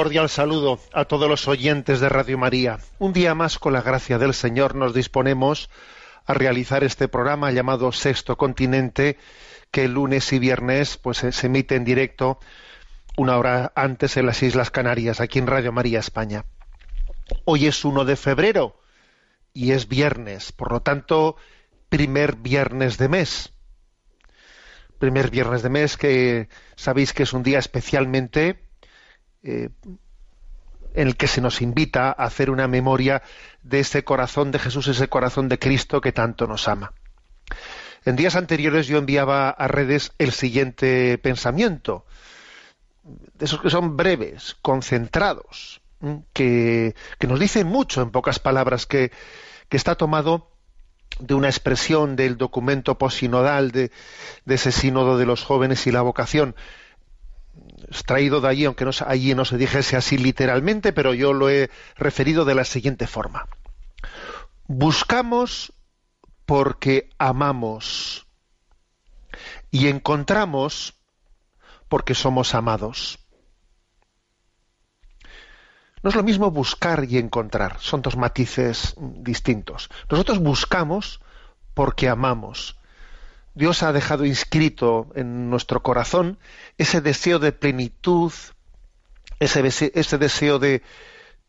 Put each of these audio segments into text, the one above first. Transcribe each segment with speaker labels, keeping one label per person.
Speaker 1: Cordial saludo a todos los oyentes de Radio María. Un día más, con la gracia del Señor, nos disponemos a realizar este programa llamado Sexto Continente, que lunes y viernes pues, se se emite en directo una hora antes en las Islas Canarias, aquí en Radio María España. Hoy es 1 de febrero y es viernes, por lo tanto, primer viernes de mes. Primer viernes de mes que sabéis que es un día especialmente eh, en el que se nos invita a hacer una memoria de ese corazón de Jesús, ese corazón de Cristo que tanto nos ama. En días anteriores yo enviaba a redes el siguiente pensamiento, de esos que son breves, concentrados, que, que nos dicen mucho en pocas palabras, que, que está tomado de una expresión del documento posinodal de, de ese sínodo de los jóvenes y la vocación, extraído de allí, aunque no, allí no se dijese así literalmente, pero yo lo he referido de la siguiente forma. Buscamos porque amamos y encontramos porque somos amados. No es lo mismo buscar y encontrar, son dos matices distintos. Nosotros buscamos porque amamos. Dios ha dejado inscrito en nuestro corazón ese deseo de plenitud, ese, dese- ese deseo de,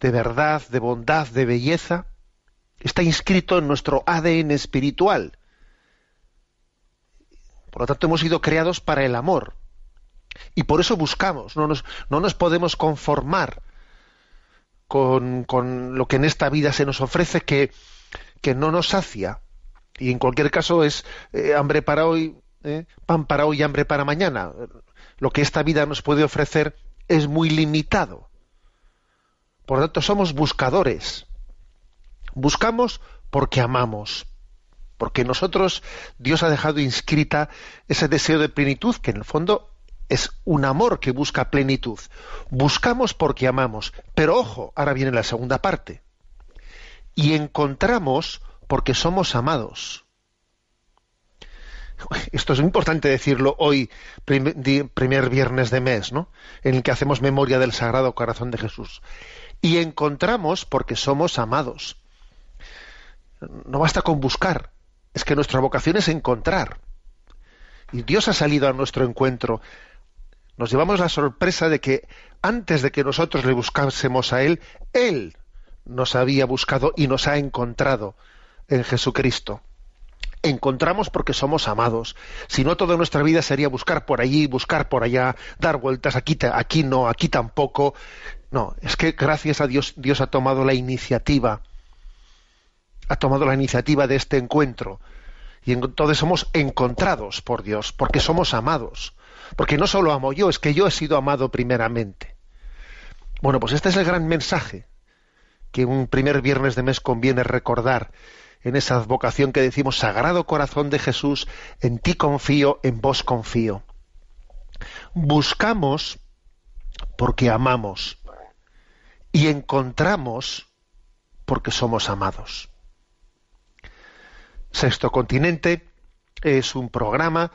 Speaker 1: verdad, de bondad, de belleza. Está inscrito en nuestro ADN espiritual. Por lo tanto, hemos sido creados para el amor. Y por eso buscamos, no nos, no nos podemos conformar con, con lo que en esta vida se nos ofrece que, que no nos sacia. Y en cualquier caso es eh, hambre para hoy, eh, pan para hoy hambre para mañana. Lo que esta vida nos puede ofrecer es muy limitado. Por lo tanto, somos buscadores. Buscamos porque amamos. Porque nosotros, Dios ha dejado inscrita ese deseo de plenitud, que en el fondo es un amor que busca plenitud. Buscamos porque amamos. Pero ojo, ahora viene la segunda parte. Y encontramos porque somos amados. Esto es muy importante decirlo hoy, primer viernes de mes, ¿no? En el que hacemos memoria del Sagrado Corazón de Jesús. Y encontramos porque somos amados. No basta con buscar, es que nuestra vocación es encontrar. Y Dios ha salido a nuestro encuentro. Nos llevamos la sorpresa de que antes de que nosotros le buscásemos a Él, Él nos había buscado y nos ha encontrado en Jesucristo. Encontramos porque somos amados. Si no, toda nuestra vida sería buscar por allí, buscar por allá, dar vueltas, aquí, aquí no, aquí tampoco. No, es que gracias a Dios, Dios ha tomado la iniciativa, ha tomado la iniciativa de este encuentro. Y entonces somos encontrados por Dios, porque somos amados. Porque no solo amo yo, es que yo he sido amado primeramente. Bueno, pues este es el gran mensaje que un primer viernes de mes conviene recordar en esa vocación que decimos, Sagrado Corazón de Jesús, en ti confío, en vos confío. Buscamos porque amamos y encontramos porque somos amados. Sexto Continente es un programa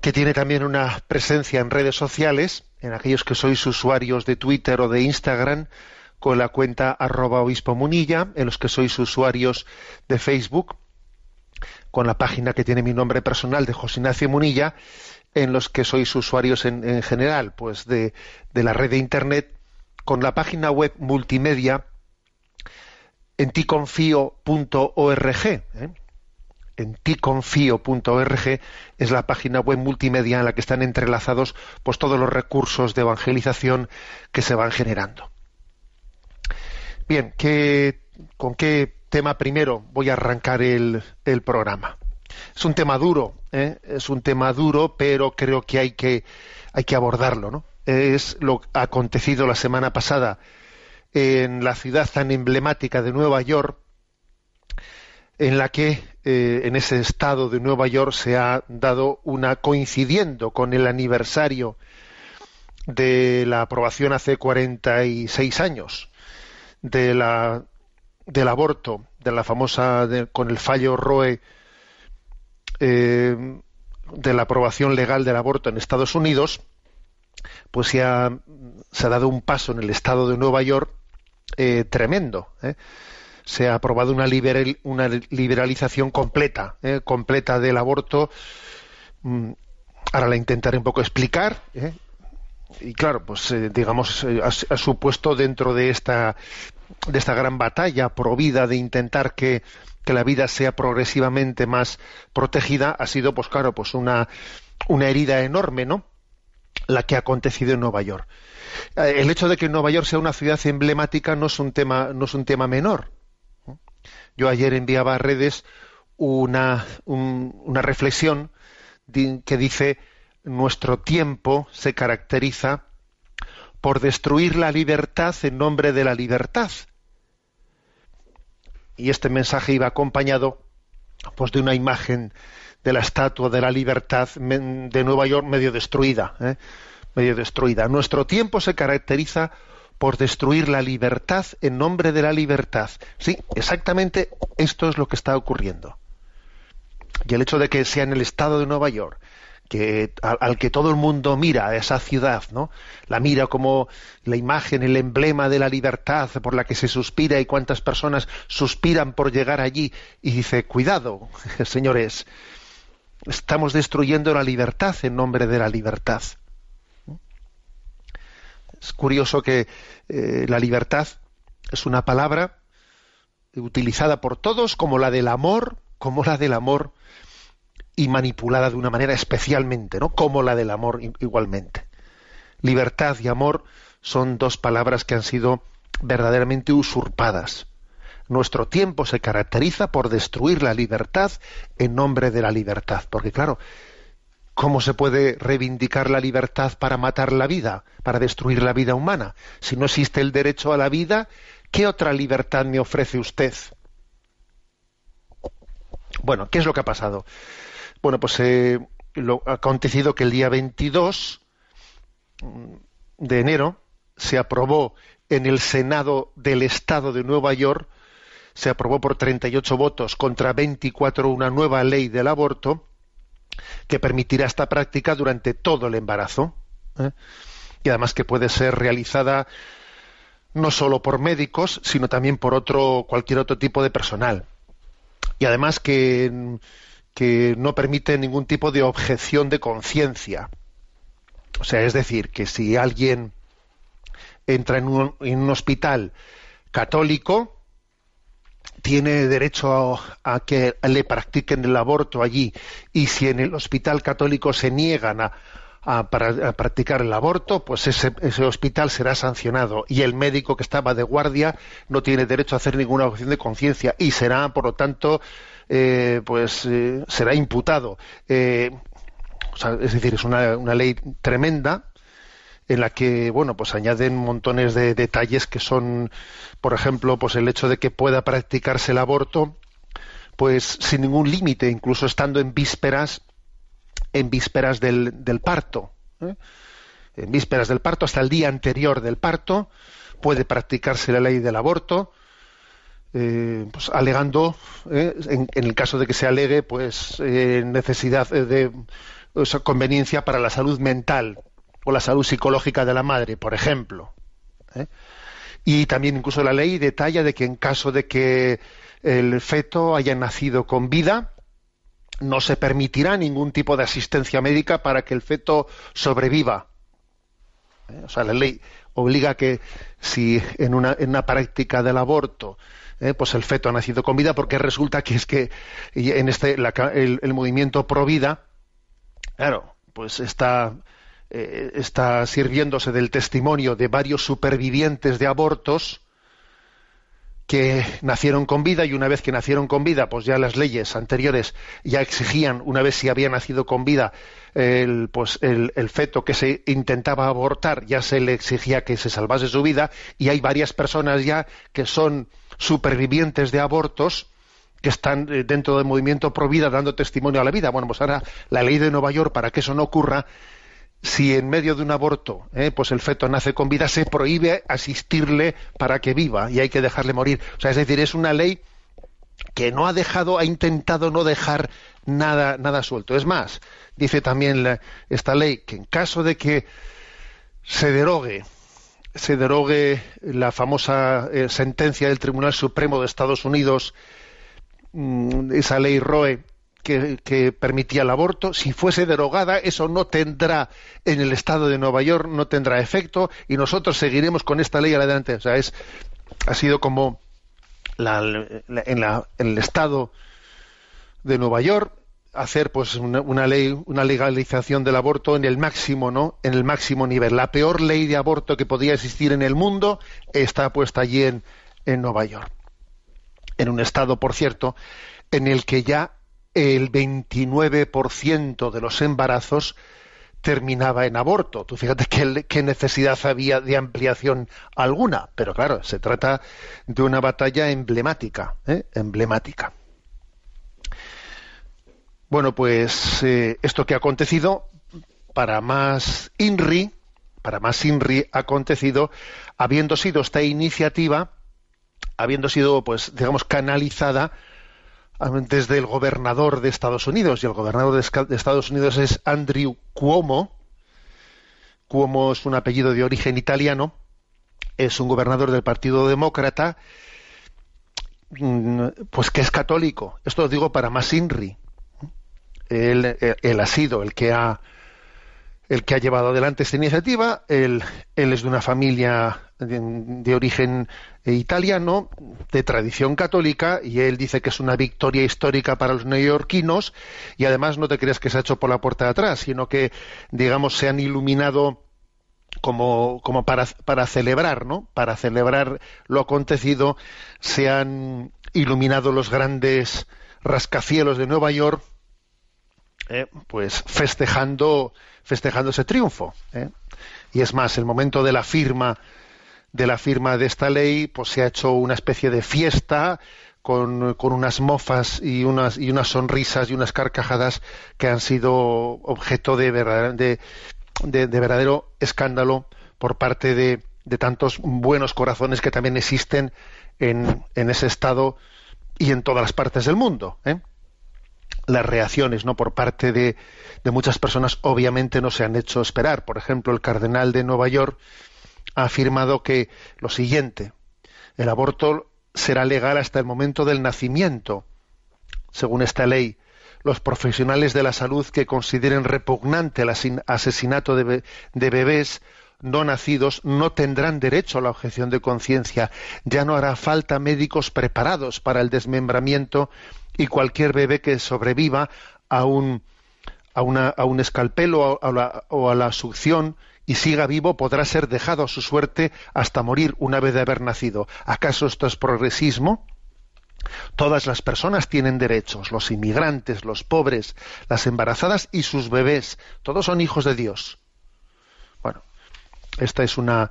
Speaker 1: que tiene también una presencia en redes sociales, en aquellos que sois usuarios de Twitter o de Instagram, con la cuenta arroba obispo munilla, en los que sois usuarios de Facebook, con la página que tiene mi nombre personal de José Ignacio Munilla, en los que sois usuarios en, en general, pues de, de, la red de internet, con la página web multimedia en ticonfío.org. ¿eh? En ticonfío.org es la página web multimedia en la que están entrelazados pues todos los recursos de evangelización que se van generando. Bien, ¿qué, ¿con qué tema primero voy a arrancar el, el programa? Es un tema duro, ¿eh? es un tema duro, pero creo que hay que, hay que abordarlo, ¿no? Es lo acontecido la semana pasada en la ciudad tan emblemática de Nueva York, en la que eh, en ese estado de Nueva York se ha dado una coincidiendo con el aniversario de la aprobación hace 46 años de la, del aborto, de la famosa de, con el fallo Roe eh, de la aprobación legal del aborto en Estados Unidos, pues se ha, dado un paso en el estado de Nueva York eh, tremendo. ¿eh? Se ha aprobado una, una liberalización completa, ¿eh? completa del aborto. Mm, ahora la intentaré un poco explicar. Y claro, pues digamos, ha, ha, supuesto dentro de esta, de esta gran batalla provida de intentar que, que la vida sea progresivamente más protegida, ha sido, pues claro, pues una, una herida enorme, ¿no? La que ha acontecido en Nueva York el hecho de que Nueva York sea una ciudad emblemática no es un tema, no es un tema menor. Yo ayer enviaba a redes una, un, una reflexión que dice nuestro tiempo se caracteriza por destruir la libertad en nombre de la libertad. Y este mensaje iba acompañado pues de una imagen de la estatua de la libertad de Nueva York medio destruida. ¿eh? medio destruida. Nuestro tiempo se caracteriza por destruir la libertad en nombre de la libertad. Sí, exactamente esto es lo que está ocurriendo. Y el hecho de que sea en el estado de Nueva York, que al, que todo el mundo mira a esa ciudad, ¿no? La mira como la imagen, el emblema de la libertad por la que se suspira y cuántas personas suspiran por llegar allí y dice, cuidado, señores, estamos destruyendo la libertad en nombre de la libertad. Es curioso que eh, la libertad es una palabra utilizada por todos como la del amor, como la del amor y manipulada de una manera especialmente, ¿no? Como la del amor igualmente. Libertad y amor son dos palabras que han sido verdaderamente usurpadas. Nuestro tiempo se caracteriza por destruir la libertad en nombre de la libertad, porque claro, ¿Cómo se puede reivindicar la libertad para matar la vida, para destruir la vida humana? Si no existe el derecho a la vida, ¿qué otra libertad me ofrece usted? Bueno, ¿qué es lo que ha pasado? Bueno, pues eh, lo ha acontecido que el día 22 de enero se aprobó en el Senado del Estado de Nueva York, se aprobó por 38 votos contra 24 una nueva ley del aborto, que permitirá esta práctica durante todo el embarazo ¿eh? y además que puede ser realizada no solo por médicos sino también por otro cualquier otro tipo de personal y además que, que no permite ningún tipo de objeción de conciencia. O sea es decir que si alguien entra en un, en un hospital católico tiene derecho a, que le practiquen el aborto allí. Y si en el hospital católico se niegan a, a, a practicar el aborto, pues ese, hospital será sancionado. Y el médico que estaba de guardia no tiene derecho a hacer ninguna objeción de conciencia y será, por lo tanto, eh, pues eh, será imputado. Eh, es decir, es una, una ley tremenda en la que bueno pues añaden montones de detalles que son por ejemplo pues el hecho de que pueda practicarse el aborto pues sin ningún límite incluso estando en vísperas en vísperas del, del parto ¿eh? en vísperas del parto hasta el día anterior del parto puede practicarse la ley del aborto eh, pues alegando, eh, en, en el caso de que se alegue, pues eh, necesidad de conveniencia para la salud mental o la salud psicológica de la madre, por ejemplo. Y también incluso la ley detalla de que en caso de que el feto haya nacido con vida, no se permitirá ningún tipo de asistencia médica para que el feto sobreviva. O sea, la ley obliga a que si en una, en una práctica del aborto eh, pues el feto ha nacido con vida, porque resulta que es que en este el, movimiento pro vida, claro, pues está eh, está sirviéndose del testimonio de varios supervivientes de abortos que nacieron con vida y una vez que nacieron con vida, pues ya las leyes anteriores ya exigían, una vez si había nacido con vida, el, pues el feto que se intentaba abortar, ya se le exigía que se salvase su vida y hay varias personas ya que son supervivientes de abortos que están eh, dentro del movimiento pro vida dando testimonio a la vida. Bueno, pues ahora la ley de Nueva York, para que eso no ocurra, si en medio de un aborto eh, pues el feto nace con vida, se prohíbe asistirle para que viva y hay que dejarle morir. O sea, es decir, es una ley que no ha dejado, ha intentado no dejar nada, nada suelto. Es más, dice también esta ley que en caso de que se derogue, se derogue la famosa eh, sentencia del Tribunal Supremo de Estados Unidos, mm, esa ley Roe que, que permitía el aborto, si fuese derogada, eso no tendrá en el estado de Nueva York, no tendrá efecto y nosotros seguiremos con esta ley adelante. O sea, es, ha sido como la- la- en, la- en el estado de Nueva York hacer pues una, una ley una legalización del aborto en el máximo no en el máximo nivel la peor ley de aborto que podía existir en el mundo está puesta allí en, en Nueva York en un estado por cierto en el que ya el 29% de los embarazos terminaba en aborto. Tú fíjate qué, qué necesidad había de ampliación alguna, pero claro, se trata de una batalla emblemática, ¿eh? emblemática. Bueno, pues eh, esto que ha acontecido, para más INRI, para más INRI ha acontecido, habiendo sido esta iniciativa, habiendo sido, pues, digamos, canalizada desde el gobernador de Estados Unidos, y el gobernador de Estados Unidos es Andrew Cuomo. Cuomo es un apellido de origen italiano, es un gobernador del Partido Demócrata, mm, pues que es católico. Esto lo digo para más INRI. Él, él ha sido el que ha el que ha llevado adelante esta iniciativa. Él, él es de una familia de, de origen eh, italiano, de tradición católica, y él dice que es una victoria histórica para los neoyorquinos, y además no te creas que se ha hecho por la puerta de atrás, sino que, digamos, se han iluminado como, como para, para celebrar, ¿no? Para celebrar lo acontecido, se han iluminado los grandes rascacielos de Nueva York, eh, pues festejando, festejando ese triunfo. ¿eh? Y es más, el momento de la firma de la firma de esta ley, pues se ha hecho una especie de fiesta con, con unas mofas y unas y unas sonrisas y unas carcajadas que han sido objeto de, verdad- de, de- de verdadero escándalo por parte de, de tantos buenos corazones que también existen en, en ese estado y en todas las partes del mundo. ¿eh? Las reacciones no por parte de, muchas personas obviamente no se han hecho esperar. Por ejemplo, el cardenal de Nueva York ha afirmado que lo siguiente, el aborto será legal hasta el momento del nacimiento, según esta ley. Los profesionales de la salud que consideren repugnante el asesinato de bebés no nacidos no tendrán derecho a la objeción de conciencia. Ya no hará falta médicos preparados para el desmembramiento y cualquier bebé que sobreviva a un, a a un escalpelo o a, la, o a la succión y siga vivo podrá ser dejado a su suerte hasta morir una vez de haber nacido. ¿Acaso esto es progresismo? Todas las personas tienen derechos, los inmigrantes, los pobres, las embarazadas y sus bebés. Todos son hijos de Dios. Bueno, esta es una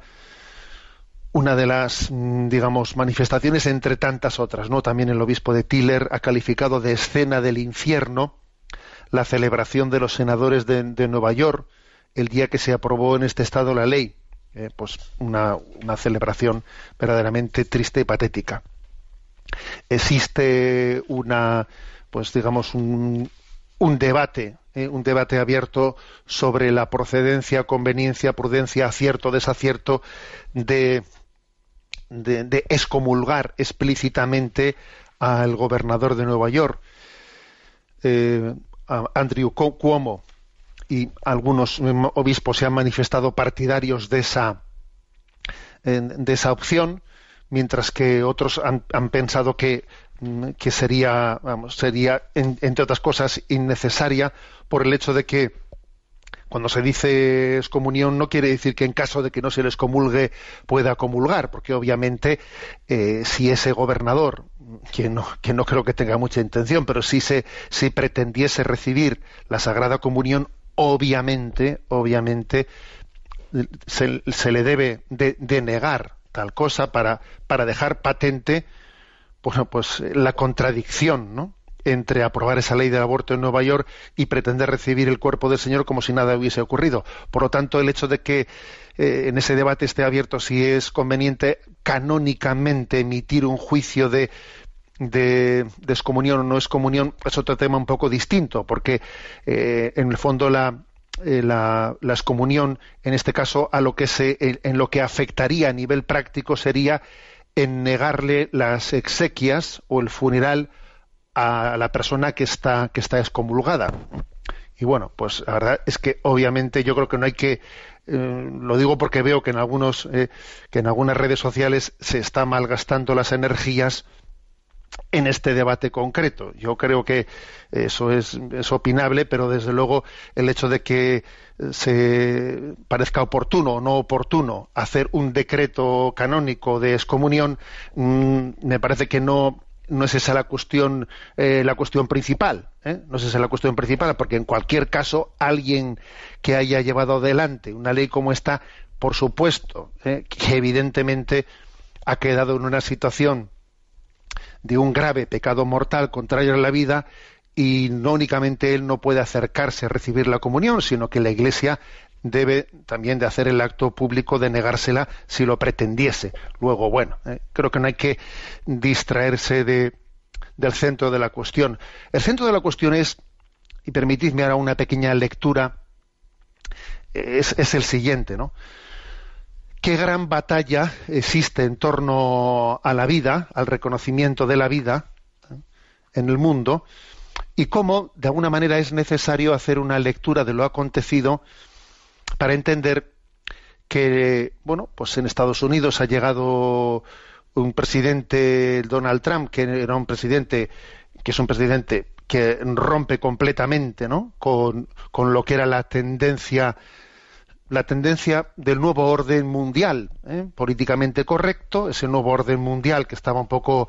Speaker 1: una de las mm, digamos manifestaciones entre tantas otras, ¿no? También el obispo de Tiller ha calificado de escena del infierno la celebración de los senadores de, Nueva York el día que se aprobó en este estado la ley, Eh, pues una, una celebración verdaderamente triste y patética. existe una, pues digamos, un, un debate, eh, un debate abierto sobre la procedencia, conveniencia, prudencia, acierto, desacierto de, de, excomulgar explícitamente al gobernador de Nueva York, eh, a Andrew Cuomo, y algunos obispos se han manifestado partidarios de esa, de esa opción, mientras que otros han, han pensado que, mm, que sería, vamos, sería en- entre otras cosas, innecesaria por el hecho de que cuando se dice excomunión no quiere decir que en caso de que no se les comulgue pueda comulgar, porque obviamente eh, si ese gobernador, que no, que no creo que tenga mucha intención, pero si se si pretendiese recibir la Sagrada Comunión, obviamente, obviamente se, se le debe de, de negar tal cosa para, para dejar patente bueno, pues la contradicción, ¿no? Entre aprobar esa ley del aborto en Nueva York y pretender recibir el cuerpo del Señor como si nada hubiese ocurrido. Por lo tanto, el hecho de que eh, en ese debate esté abierto si es conveniente canónicamente emitir un juicio de, de, de excomunión o no excomunión es otro tema un poco distinto, porque eh, en el fondo la, eh, la, la excomunión, en este caso, a lo que se, en lo que afectaría a nivel práctico sería en negarle las exequias o el funeral a la persona que está que está excomulgada. Y bueno, pues la verdad es que obviamente yo creo que no hay que eh, lo digo porque veo que en algunos eh, que en algunas redes sociales se está malgastando las energías en este debate concreto. Yo creo que eso es, opinable, pero desde luego el hecho de que se parezca oportuno o no oportuno hacer un decreto canónico de excomunión, mmm, me parece que no no es esa la cuestión eh, la cuestión principal ¿eh? no es esa la cuestión principal porque en cualquier caso alguien que haya llevado adelante una ley como esta por supuesto ¿eh? que evidentemente ha quedado en una situación de un grave pecado mortal contrario a la vida y no únicamente él no puede acercarse a recibir la comunión sino que la iglesia debe también de hacer el acto público de negársela si lo pretendiese. Luego, bueno, eh, creo que no hay que distraerse de, del centro de la cuestión. El centro de la cuestión es, y permitidme ahora una pequeña lectura, es, es el siguiente, ¿no? ¿Qué gran batalla existe en torno a la vida, al reconocimiento de la vida ¿eh? en el mundo? Y cómo, de alguna manera, es necesario hacer una lectura de lo acontecido para entender que bueno pues en Estados Unidos ha llegado un presidente Donald Trump que era un presidente que es un presidente que rompe completamente ¿no? con, con lo que era la tendencia la tendencia del nuevo orden mundial ¿eh? políticamente correcto ese nuevo orden mundial que estaba un poco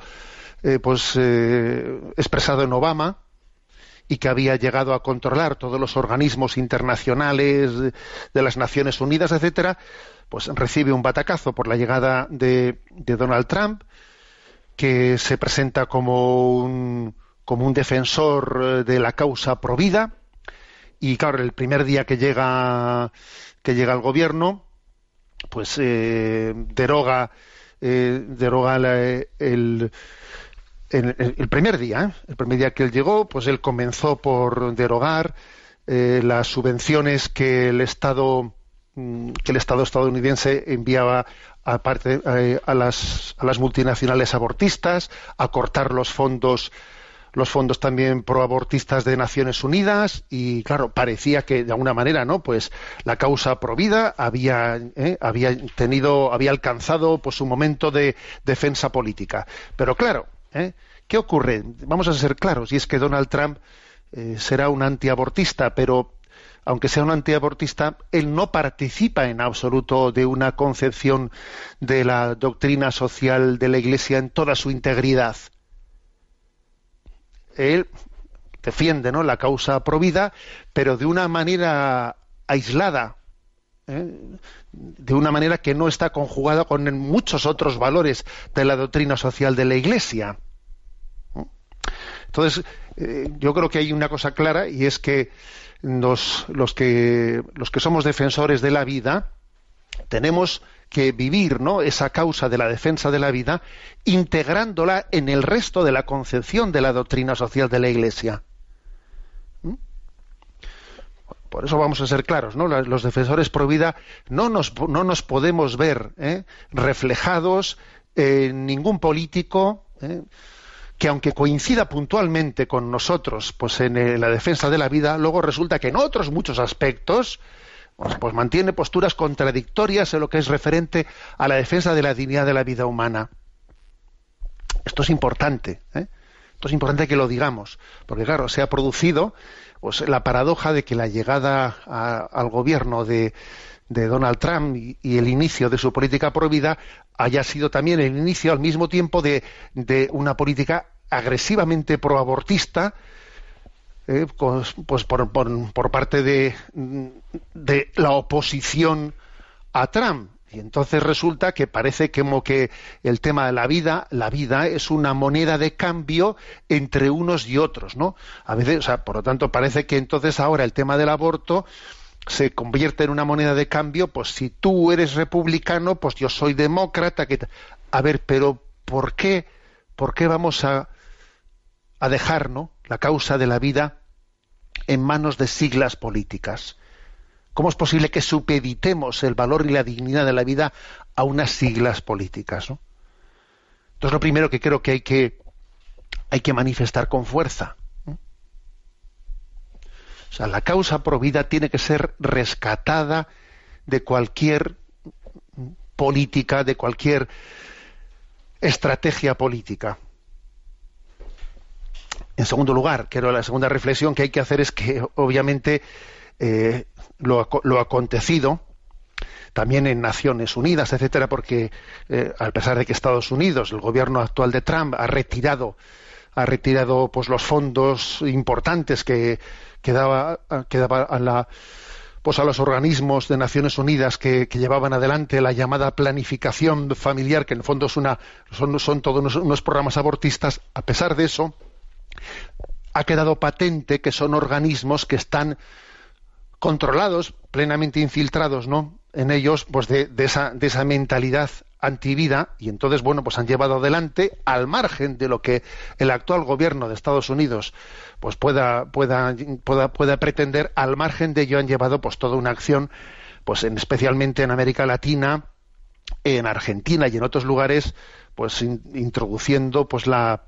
Speaker 1: eh, pues eh, expresado en Obama y que había llegado a controlar todos los organismos internacionales de las Naciones Unidas, etcétera, pues recibe un batacazo por la llegada de, de Donald Trump, que se presenta como un, como un defensor de la causa provida, y claro, el primer día que llega que llega al gobierno, pues eh, deroga eh, deroga la, el el, el, primer día, ¿eh? el primer día que él llegó, pues él comenzó por derogar eh, las subvenciones que el Estado que el Estado estadounidense enviaba a, parte, eh, a, las, a las multinacionales abortistas, a cortar los fondos los fondos también proabortistas de Naciones Unidas y claro parecía que de alguna manera no pues la causa provida había eh, había tenido había alcanzado pues un momento de defensa política. Pero claro ¿Eh? ¿Qué ocurre? Vamos a ser claros, y es que Donald Trump eh, será un antiabortista, pero aunque sea un antiabortista, él no participa en absoluto de una concepción de la doctrina social de la Iglesia en toda su integridad. Él defiende ¿no? la causa provida, pero de una manera aislada, ¿eh? de una manera que no está conjugada con muchos otros valores de la doctrina social de la Iglesia. Entonces, eh, yo creo que hay una cosa clara y es que los, que los que somos defensores de la vida, tenemos que vivir ¿no? esa causa de la defensa de la vida integrándola en el resto de la concepción de la doctrina social de la Iglesia. ¿Mm? Por eso vamos a ser claros, ¿no? Los defensores pro vida no nos, no nos podemos ver ¿eh? reflejados en ningún político ¿eh? Que aunque coincida puntualmente con nosotros pues en eh, la defensa de la vida, luego resulta que en otros muchos aspectos pues, pues, mantiene posturas contradictorias en lo que es referente a la defensa de la dignidad de la vida humana. Esto es importante, ¿eh? esto es importante que lo digamos, porque claro, se ha producido pues, la paradoja de que la llegada al gobierno de, Donald Trump y, el inicio de su política prohibida haya sido también el inicio al mismo tiempo de, de una política agresivamente proabortista eh, pues, pues por, por, parte de, de, la oposición a Trump. Y entonces resulta que parece como que el tema de la vida, la vida es una moneda de cambio entre unos y otros, ¿no? A veces, o sea, por lo tanto, parece que entonces ahora el tema del aborto se convierte en una moneda de cambio, pues si tú eres republicano, pues yo soy demócrata. A ver, pero ¿por qué, por qué vamos a, a dejar la causa de la vida en manos de siglas políticas. ¿Cómo es posible que supeditemos el valor y la dignidad de la vida a unas siglas políticas? ¿no? Entonces, lo primero que creo que hay que, hay que manifestar con fuerza. O sea, la causa pro vida tiene que ser rescatada de cualquier política, de cualquier estrategia política. En segundo lugar, creo la segunda reflexión que hay que hacer es que, obviamente, eh, lo, acontecido, también en Naciones Unidas, etcétera, porque eh, a pesar de que Estados Unidos, el gobierno actual de Trump, ha retirado, ha retirado pues los fondos importantes que, que daba, a pues a los organismos de Naciones Unidas que, llevaban adelante la llamada planificación familiar, que en el fondo es una, son, son todos unos programas abortistas, a pesar de eso, ha quedado patente que son organismos que están controlados, plenamente infiltrados, ¿no? En ellos, pues de, esa, de esa mentalidad antivida, y entonces, bueno, pues han llevado adelante, al margen de lo que el actual gobierno de Estados Unidos pues pueda, pueda, pueda, pueda pretender, al margen de ello han llevado pues toda una acción, pues en, especialmente en América Latina, en Argentina y en otros lugares, pues introduciendo pues la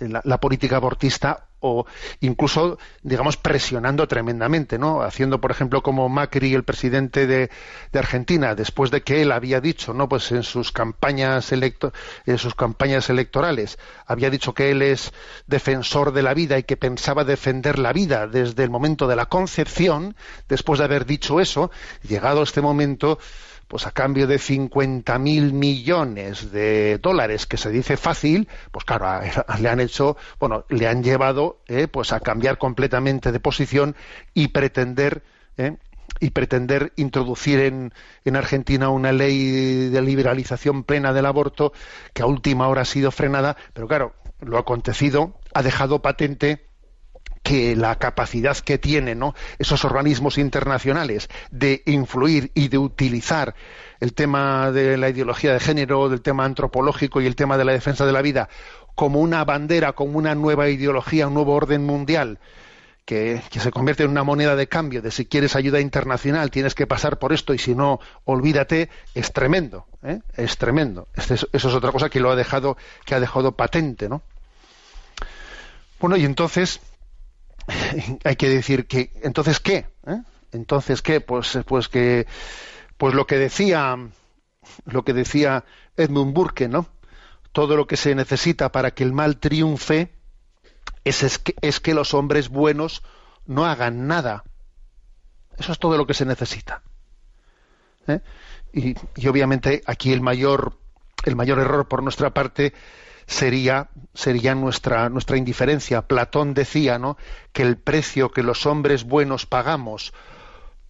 Speaker 1: la, política abortista o incluso, digamos, presionando tremendamente, ¿no? Haciendo, por ejemplo, como Macri, el presidente de, Argentina, después de que él había dicho, ¿no? Pues en sus campañas en sus campañas electorales, había dicho que él es defensor de la vida y que pensaba defender la vida desde el momento de la concepción, después de haber dicho eso, llegado este momento, pues a cambio de 50 mil millones de dólares, que se dice fácil, pues claro, le han hecho, bueno, le han llevado eh, pues a cambiar completamente de posición y pretender eh, y pretender introducir en, en, Argentina una ley de liberalización plena del aborto que a última hora ha sido frenada, pero claro, lo acontecido ha dejado patente que la capacidad que tienen esos organismos internacionales de influir y de utilizar el tema de la ideología de género, del tema antropológico y el tema de la defensa de la vida como una bandera, como una nueva ideología, un nuevo orden mundial, que, se convierte en una moneda de cambio de si quieres ayuda internacional tienes que pasar por esto y si no, olvídate, es tremendo, ¿eh? es tremendo. Este eso es otra cosa que lo ha dejado, que ha dejado patente, ¿no? Bueno, y entonces, hay que decir que entonces qué ¿Eh? entonces qué pues pues que pues lo que decía lo que decía Edmund Burke no todo lo que se necesita para que el mal triunfe es, es, que, es que los hombres buenos no hagan nada. Eso es todo lo que se necesita. ¿Eh? y, y obviamente aquí el mayor el mayor error por nuestra parte sería, sería nuestra, nuestra indiferencia. Platón decía ¿no? que el precio que los hombres buenos pagamos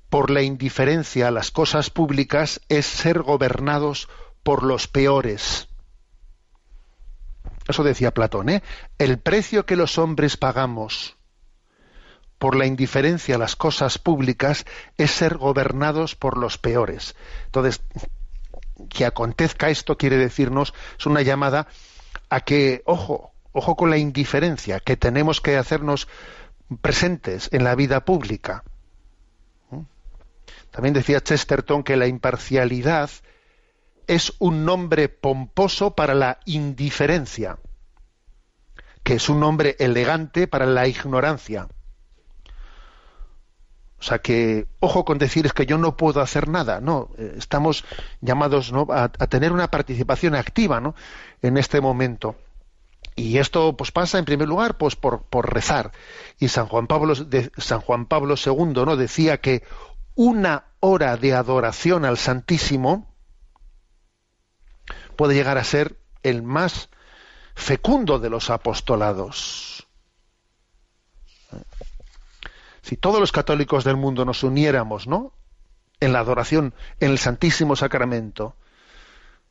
Speaker 1: por la indiferencia a las cosas públicas es ser gobernados por los peores. Eso decía Platón, ¿eh? El precio que los hombres pagamos por la indiferencia a las cosas públicas es ser gobernados por los peores. Entonces, que acontezca esto quiere decirnos, es una llamada a que, ojo, ojo con la indiferencia, que tenemos que hacernos presentes en la vida pública. ¿Mm? También decía Chesterton que la imparcialidad es un nombre pomposo para la indiferencia, que es un nombre elegante para la ignorancia. O sea que, ojo con decir es que yo no puedo hacer nada, no, eh, estamos llamados a, tener una participación activa ¿no? en este momento. Y esto pues pasa en primer lugar pues por, rezar. Y San Juan Pablo San Juan Pablo II ¿no? decía que una hora de adoración al Santísimo puede llegar a ser el más fecundo de los apostolados. Si todos los católicos del mundo nos uniéramos, ¿no? En la adoración, en el Santísimo Sacramento,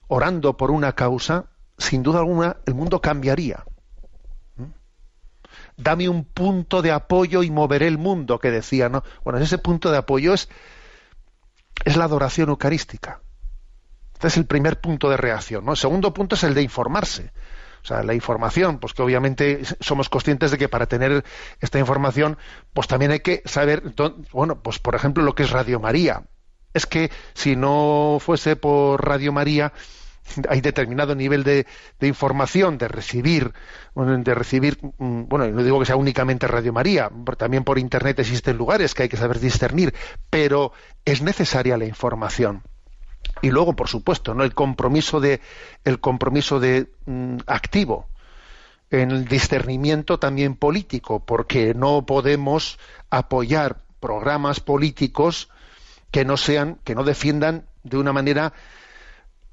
Speaker 1: orando por una causa, sin duda alguna el mundo cambiaría. ¿Mm? Dame un punto de apoyo y moveré el mundo, que decía, ¿no? Bueno, ese punto de apoyo es, es la adoración eucarística. Este es el primer punto de reacción. El segundo punto es el de informarse. O sea, la información, pues que obviamente somos conscientes de que para tener esta información, pues también hay que saber, bueno, pues por ejemplo lo que es Radio María. Es que si no fuese por Radio María, hay determinado nivel de, de, información de recibir de recibir bueno no digo que sea únicamente Radio María también por internet existen lugares que hay que saber discernir pero es necesaria la información y luego por supuesto no el compromiso de el compromiso de mm, activo en el discernimiento también político porque no podemos apoyar programas políticos que no sean que no defiendan de una manera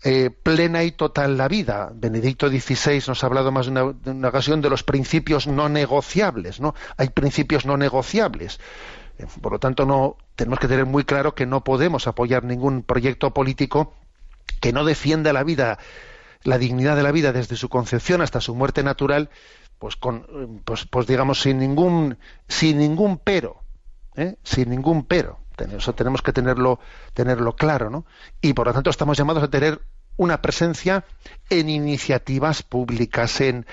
Speaker 1: eh, plena y total la vida. Benedicto XVI nos ha hablado más de una, de una, ocasión de los principios no negociables, ¿no? Hay principios no negociables. Por lo tanto, no tenemos que tener muy claro que no podemos apoyar ningún proyecto político que no defienda la vida, la dignidad de la vida desde su concepción hasta su muerte natural, pues con, pues, pues digamos sin ningún, sin ningún pero, ¿eh? sin ningún pero. Eso tenemos que tenerlo, tenerlo claro, ¿no? Y por lo tanto estamos llamados a tener una presencia en iniciativas públicas, en,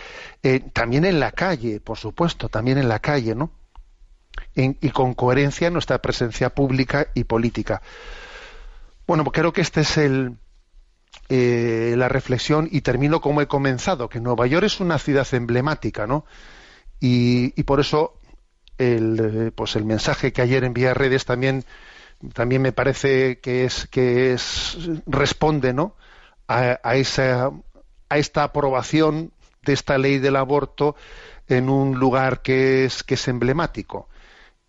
Speaker 1: eh, también en la calle, por supuesto, también en la calle, ¿no? En, y con coherencia en nuestra presencia pública y política. Bueno, pues creo que esta es el, eh, la reflexión y termino como he comenzado, que Nueva York es una ciudad emblemática, ¿no? Y, y por eso el, pues el mensaje que ayer envié a redes también también me parece que es que es responde no a, a, esa a esta aprobación de esta ley del aborto en un lugar que es que es emblemático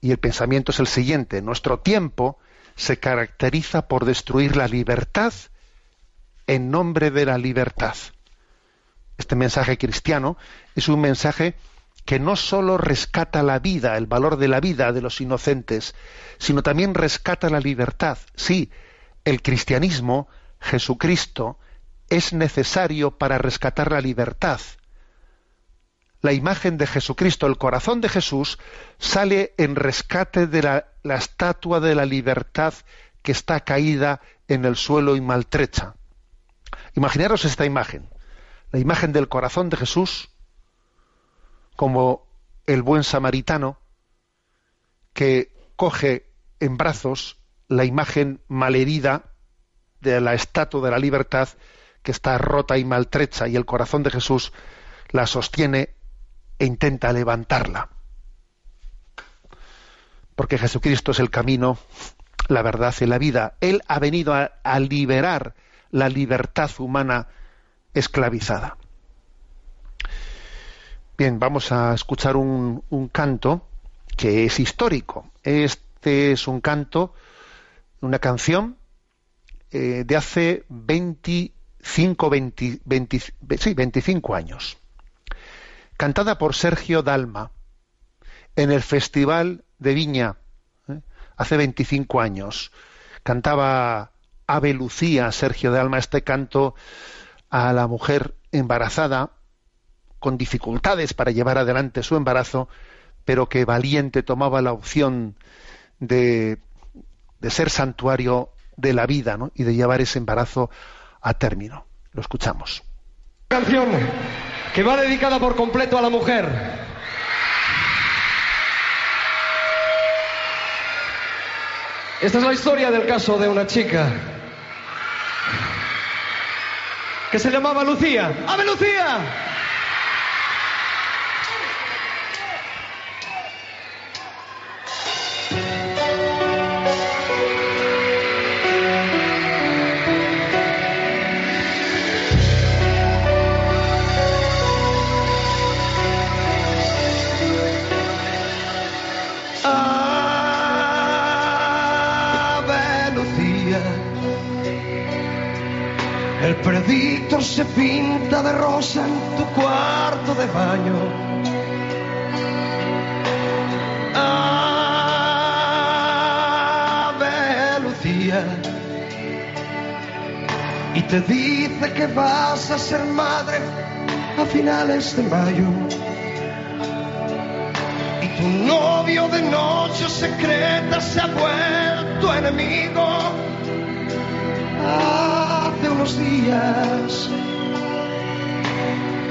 Speaker 1: y el pensamiento es el siguiente nuestro tiempo se caracteriza por destruir la libertad en nombre de la libertad este mensaje cristiano es un mensaje que no sólo rescata la vida, el valor de la vida de los inocentes, sino también rescata la libertad. Sí, el cristianismo, Jesucristo, es necesario para rescatar la libertad. La imagen de Jesucristo, el corazón de Jesús, sale en rescate de la, estatua de la libertad que está caída en el suelo y maltrecha. Imaginaros esta imagen, la imagen del corazón de Jesús como el buen samaritano que coge en brazos la imagen malherida de la estatua de la libertad que está rota y maltrecha y el corazón de Jesús la sostiene e intenta levantarla. Porque Jesucristo es el camino, la verdad y la vida. Él ha venido a, liberar la libertad humana esclavizada. Bien, vamos a escuchar un, canto que es histórico. Este es un canto, una canción eh, de hace 25, 20, 20, sí, 25 años, cantada por Sergio Dalma en el Festival de Viña, ¿eh? hace 25 años. Cantaba Ave Lucía, Sergio Dalma, este canto a la mujer embarazada con dificultades para llevar adelante su embarazo pero que valiente tomaba la opción de, de ser santuario de la vida ¿no? y de llevar ese embarazo a término. Lo escuchamos.
Speaker 2: Canción que va dedicada por completo a la mujer. Esta es la historia del caso de una chica que se llamaba Lucía. ¡Ave Lucía! Se pinta de rosa en tu cuarto de baño. Ave Lucía. Y te dice que vas a ser madre a finales de mayo. Y tu novio de noche secreta se ha vuelto enemigo hace unos días.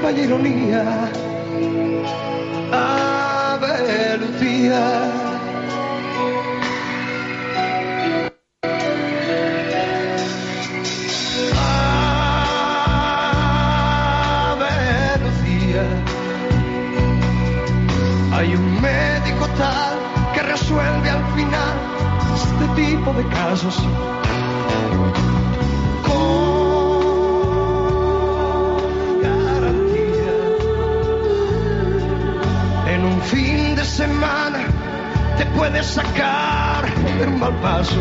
Speaker 2: Vaya ironía. Hay un médico tal que resuelve al final este tipo de casos. Sacar de un mal paso.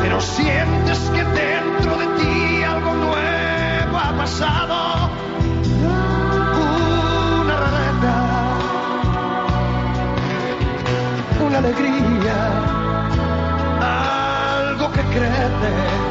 Speaker 2: Pero sientes que dentro de ti algo nuevo ha pasado. Una rareza, una alegría, algo que crece.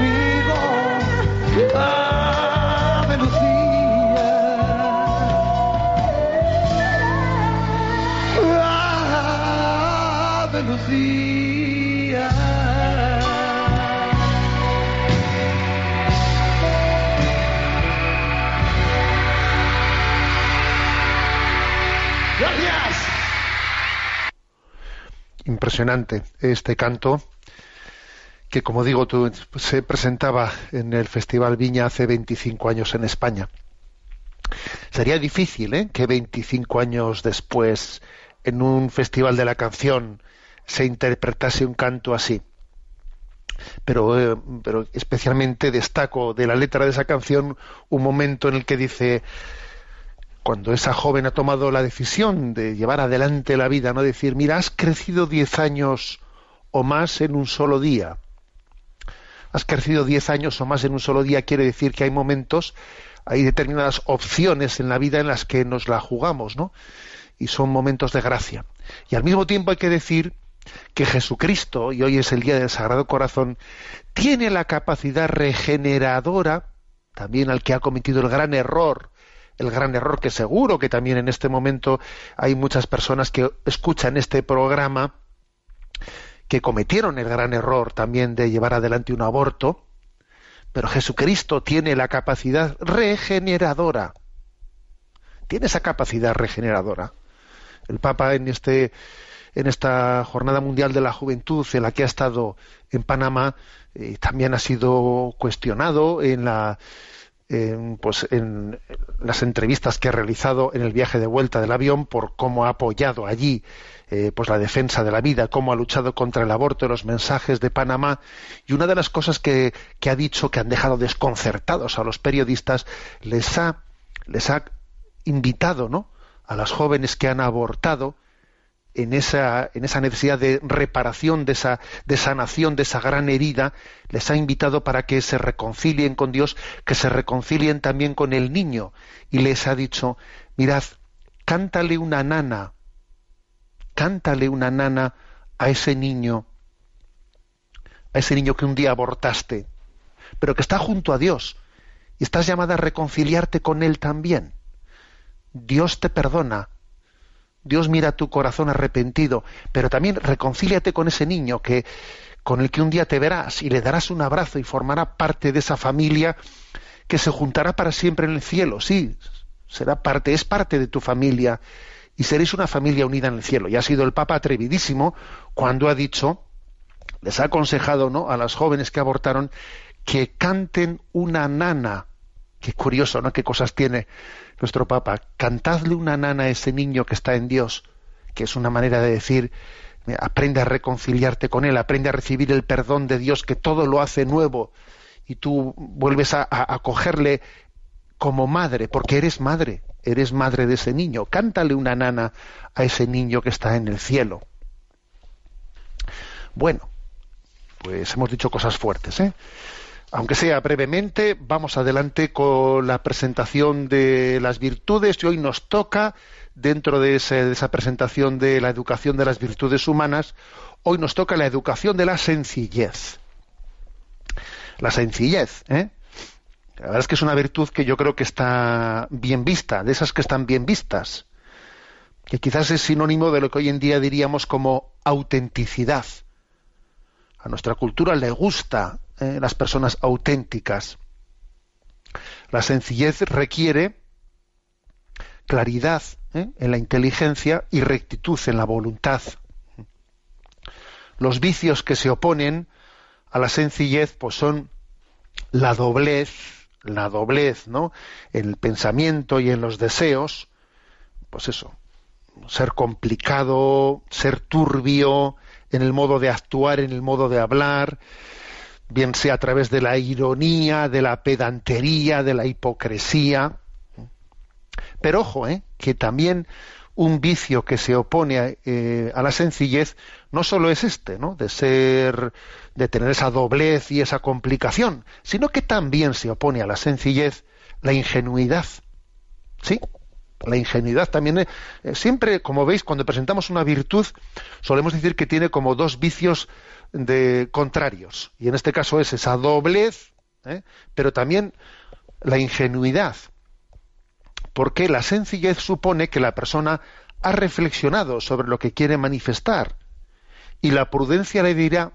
Speaker 2: Conmigo, Ave Lucía. Ave Lucía. Gracias.
Speaker 1: Impresionante este canto que, como digo, tú, se presentaba en el Festival Viña hace 25 años en España. Sería difícil ¿eh? que 25 años después, en un Festival de la Canción, se interpretase un canto así. pero, eh, pero especialmente destaco de la letra de esa canción un momento en el que dice cuando esa joven ha tomado la decisión de llevar adelante la vida, no decir, mira, has crecido diez años o más en un solo día. Has crecido diez años o más en un solo día quiere decir que hay momentos, hay determinadas opciones en la vida en las que nos la jugamos, ¿no? Y son momentos de gracia. Y al mismo tiempo hay que decir que Jesucristo, y hoy es el día del Sagrado Corazón, tiene la capacidad regeneradora, también al que ha cometido el gran error, el gran error que seguro que también en este momento hay muchas personas que escuchan este programa que cometieron el gran error también de llevar adelante un aborto, pero Jesucristo tiene la capacidad regeneradora. Tiene esa capacidad regeneradora. El Papa en este en esta Jornada Mundial de la Juventud en la que ha estado en Panamá eh, también ha sido cuestionado en la pues en las entrevistas que ha realizado en el viaje de vuelta del avión por cómo ha apoyado allí eh, pues la defensa de la vida, cómo ha luchado contra el aborto, los mensajes de Panamá y una de las cosas que, que ha dicho que han dejado desconcertados a los periodistas les ha les ha invitado, ¿no? a las jóvenes que han abortado en esa, en esa necesidad de reparación, de esa de sanación, de esa gran herida, les ha invitado para que se reconcilien con Dios, que se reconcilien también con el niño. Y les ha dicho, mirad, cántale una nana, cántale una nana a ese niño, a ese niño que un día abortaste, pero que está junto a Dios, y estás llamada a reconciliarte con él también. Dios te perdona, Dios mira tu corazón arrepentido, pero también reconcíliate con ese niño que con el que un día te verás y le darás un abrazo y formará parte de esa familia que se juntará para siempre en el cielo. Sí, será parte, es parte de tu familia y seréis una familia unida en el cielo. Y ha sido el Papa atrevidísimo cuando ha dicho, les ha aconsejado ¿no? a las jóvenes que abortaron que canten una nana. Qué curioso, ¿no? Qué cosas tiene nuestro Papa, cantadle una nana a ese niño que está en Dios, que es una manera de decir, aprende a reconciliarte con Él, aprende a recibir el perdón de Dios, que todo lo hace nuevo, y tú vuelves a, a, a cogerle como madre, porque eres madre, eres madre de ese niño. Cántale una nana a ese niño que está en el cielo. Bueno, pues hemos dicho cosas fuertes, ¿eh? Aunque sea brevemente, vamos adelante con la presentación de las virtudes y hoy nos toca, dentro de, esa presentación de la educación de las virtudes humanas, hoy nos toca la educación de la sencillez. La sencillez, ¿eh? La verdad es que es una virtud que yo creo que está bien vista, de esas que están bien vistas, que quizás es sinónimo de lo que hoy en día diríamos como autenticidad. A nuestra cultura le gusta eh, las personas auténticas. La sencillez requiere claridad ¿eh? en la inteligencia y rectitud en la voluntad. Los vicios que se oponen a la sencillez pues son la doblez, la doblez, ¿no? En el pensamiento y en los deseos, pues eso, ser complicado, ser turbio en el modo de actuar, en el modo de hablar, bien sea a través de la ironía, de la pedantería, de la hipocresía. Pero ojo, ¿eh? que también un vicio que se opone a, eh, a, la sencillez no solo es este, ¿no? de ser, de tener esa doblez y esa complicación, sino que también se opone a la sencillez la ingenuidad. ¿Sí? La ingenuidad también, eh, siempre, como veis, cuando presentamos una virtud, solemos decir que tiene como dos vicios de contrarios. Y en este caso es esa doblez, ¿eh? pero también la ingenuidad. Porque la sencillez supone que la persona ha reflexionado sobre lo que quiere manifestar. Y la prudencia le dirá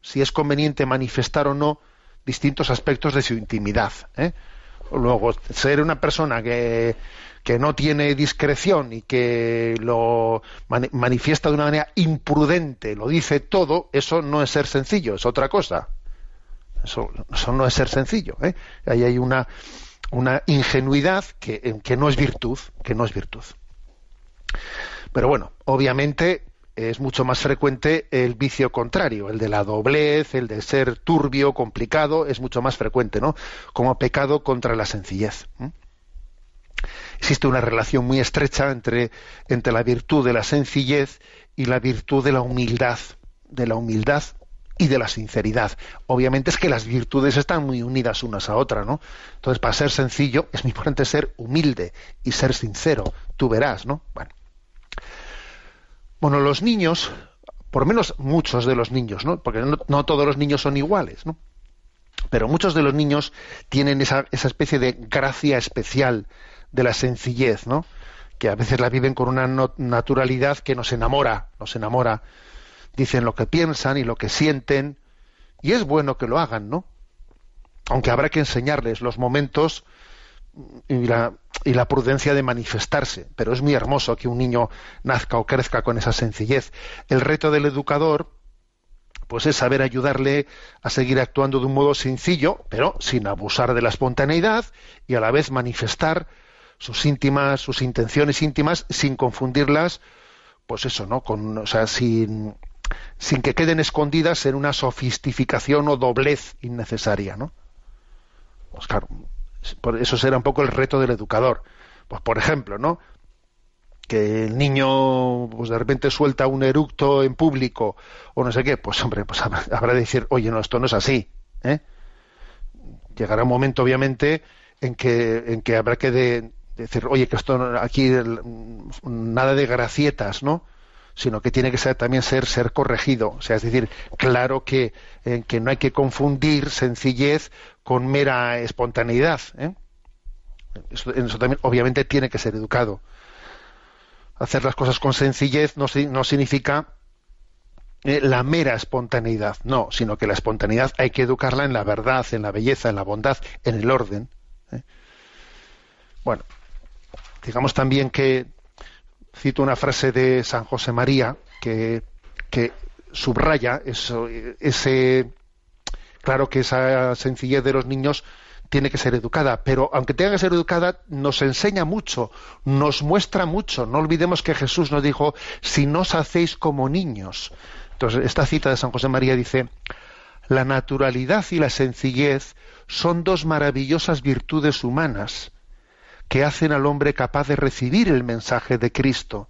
Speaker 1: si es conveniente manifestar o no distintos aspectos de su intimidad. ¿eh? Luego, ser una persona que que no tiene discreción y que lo manifiesta de una manera imprudente, lo dice todo, eso no es ser sencillo, es otra cosa. Eso, eso no es ser sencillo. ¿eh? Ahí hay una, una ingenuidad que, que no es virtud, que no es virtud. Pero bueno, obviamente es mucho más frecuente el vicio contrario, el de la doblez, el de ser turbio, complicado, es mucho más frecuente, ¿no? Como pecado contra la sencillez. Existe una relación muy estrecha entre, entre la virtud de la sencillez y la virtud de la humildad, de la humildad y de la sinceridad. Obviamente es que las virtudes están muy unidas unas a otras, ¿no? Entonces, para ser sencillo es muy importante ser humilde y ser sincero. Tú verás, ¿no? Bueno. Bueno, los niños, por menos muchos de los niños, ¿no? Porque no, no todos los niños son iguales, ¿no? Pero muchos de los niños tienen esa, esa especie de gracia especial de la sencillez, ¿no? Que a veces la viven con una no- naturalidad que nos enamora, nos enamora. Dicen lo que piensan y lo que sienten, y es bueno que lo hagan, ¿no? Aunque habrá que enseñarles los momentos y la, y la prudencia de manifestarse. Pero es muy hermoso que un niño nazca o crezca con esa sencillez. El reto del educador, pues es saber ayudarle a seguir actuando de un modo sencillo, pero sin abusar de la espontaneidad y a la vez manifestar sus íntimas, sus intenciones íntimas sin confundirlas, pues eso, ¿no? Con, o sea, sin, que queden escondidas en una sofisticación o doblez innecesaria, ¿no? Pues claro, por eso será un poco el reto del educador. Pues por ejemplo, ¿no? Que el niño pues de repente suelta un eructo en público o no sé qué, pues hombre, pues habrá, habrá de decir, oye, no, esto no es así, ¿eh? Llegará un momento, obviamente, en que, en que habrá que de- decir, oye, que esto aquí nada de gracietas, ¿no? sino que tiene que ser también ser ser corregido, o sea, es decir, claro que, eh, que no hay que confundir sencillez con mera espontaneidad. ¿eh? Eso, también, obviamente, tiene que ser educado. Hacer las cosas con sencillez no, no significa eh, la mera espontaneidad, no, sino que la espontaneidad hay que educarla en la verdad, en la belleza, en la bondad, en el orden. Bueno, digamos también que cito una frase de San José María que, subraya eso, ese claro que esa sencillez de los niños tiene que ser educada, pero aunque tenga que ser educada, nos enseña mucho, nos muestra mucho. No olvidemos que Jesús nos dijo, si no os hacéis como niños. Entonces, esta cita de San José María dice, la naturalidad y la sencillez son dos maravillosas virtudes humanas que hacen al hombre capaz de recibir el mensaje de Cristo.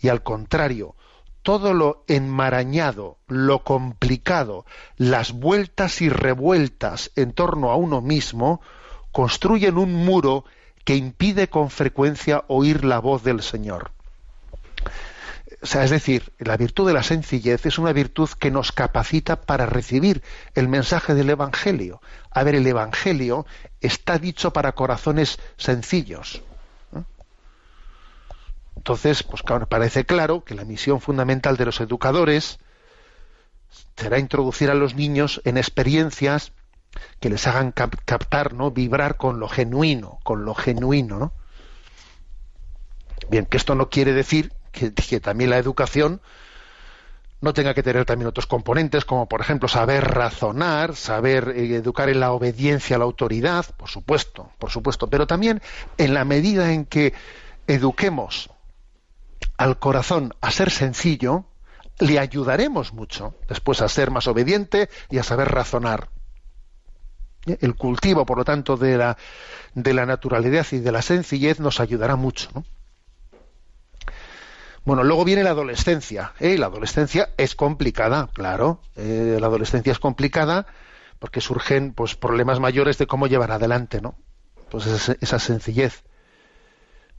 Speaker 1: Y al contrario, todo lo enmarañado, lo complicado, las vueltas y revueltas en torno a uno mismo, construyen un muro que impide con frecuencia oír la voz del Señor. O sea, es decir, la virtud de la sencillez es una virtud que nos capacita para recibir el mensaje del Evangelio. A ver, el Evangelio está dicho para corazones sencillos. Entonces, pues parece claro que la misión fundamental de los educadores será introducir a los niños en experiencias que les hagan cap- captar, ¿no? Vibrar con lo genuino, con lo genuino, ¿no? Bien, que esto no quiere decir que, también la educación no tenga que tener también otros componentes, como por ejemplo saber razonar, saber eh, educar en la obediencia a la autoridad, por supuesto, por supuesto, pero también en la medida en que eduquemos al corazón a ser sencillo, le ayudaremos mucho después a ser más obediente y a saber razonar. El cultivo, por lo tanto, de la, de la naturalidad y de la sencillez nos ayudará mucho. ¿no? Bueno, luego viene la adolescencia. ¿eh? La adolescencia es complicada, claro. Eh, la adolescencia es complicada porque surgen pues, problemas mayores de cómo llevar adelante, ¿no? Pues esa, esa sencillez.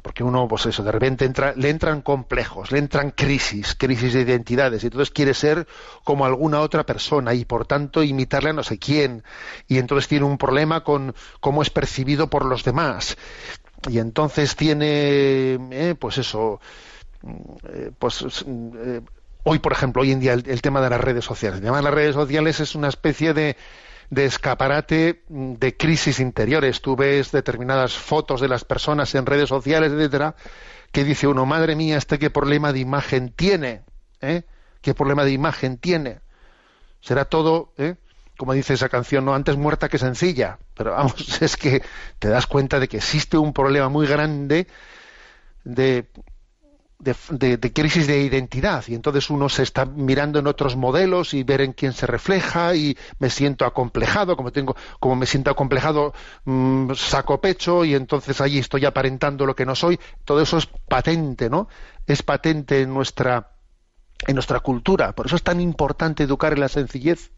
Speaker 1: Porque uno, pues eso, de repente entra, le entran complejos, le entran crisis, crisis de identidades, y entonces quiere ser como alguna otra persona y por tanto imitarle a no sé quién. Y entonces tiene un problema con cómo es percibido por los demás. Y entonces tiene, eh, pues eso, pues eh, hoy por ejemplo hoy en día el, tema de las redes sociales el tema de las redes sociales es una especie de, escaparate de crisis interiores tú ves determinadas fotos de las personas en redes sociales etcétera que dice uno madre mía este qué problema de imagen tiene ¿eh? qué problema de imagen tiene será todo ¿eh? como dice esa canción, no antes muerta que sencilla. Pero vamos, es que te das cuenta de que existe un problema muy grande de, de, de- crisis de identidad. Y entonces uno se está mirando en otros modelos y ver en quién se refleja y me siento acomplejado como tengo como me siento acomplejado mm, saco pecho y entonces allí estoy aparentando lo que no soy. Todo eso es patente no es patente en nuestra en nuestra cultura. Por eso es tan importante educar en la sencillez.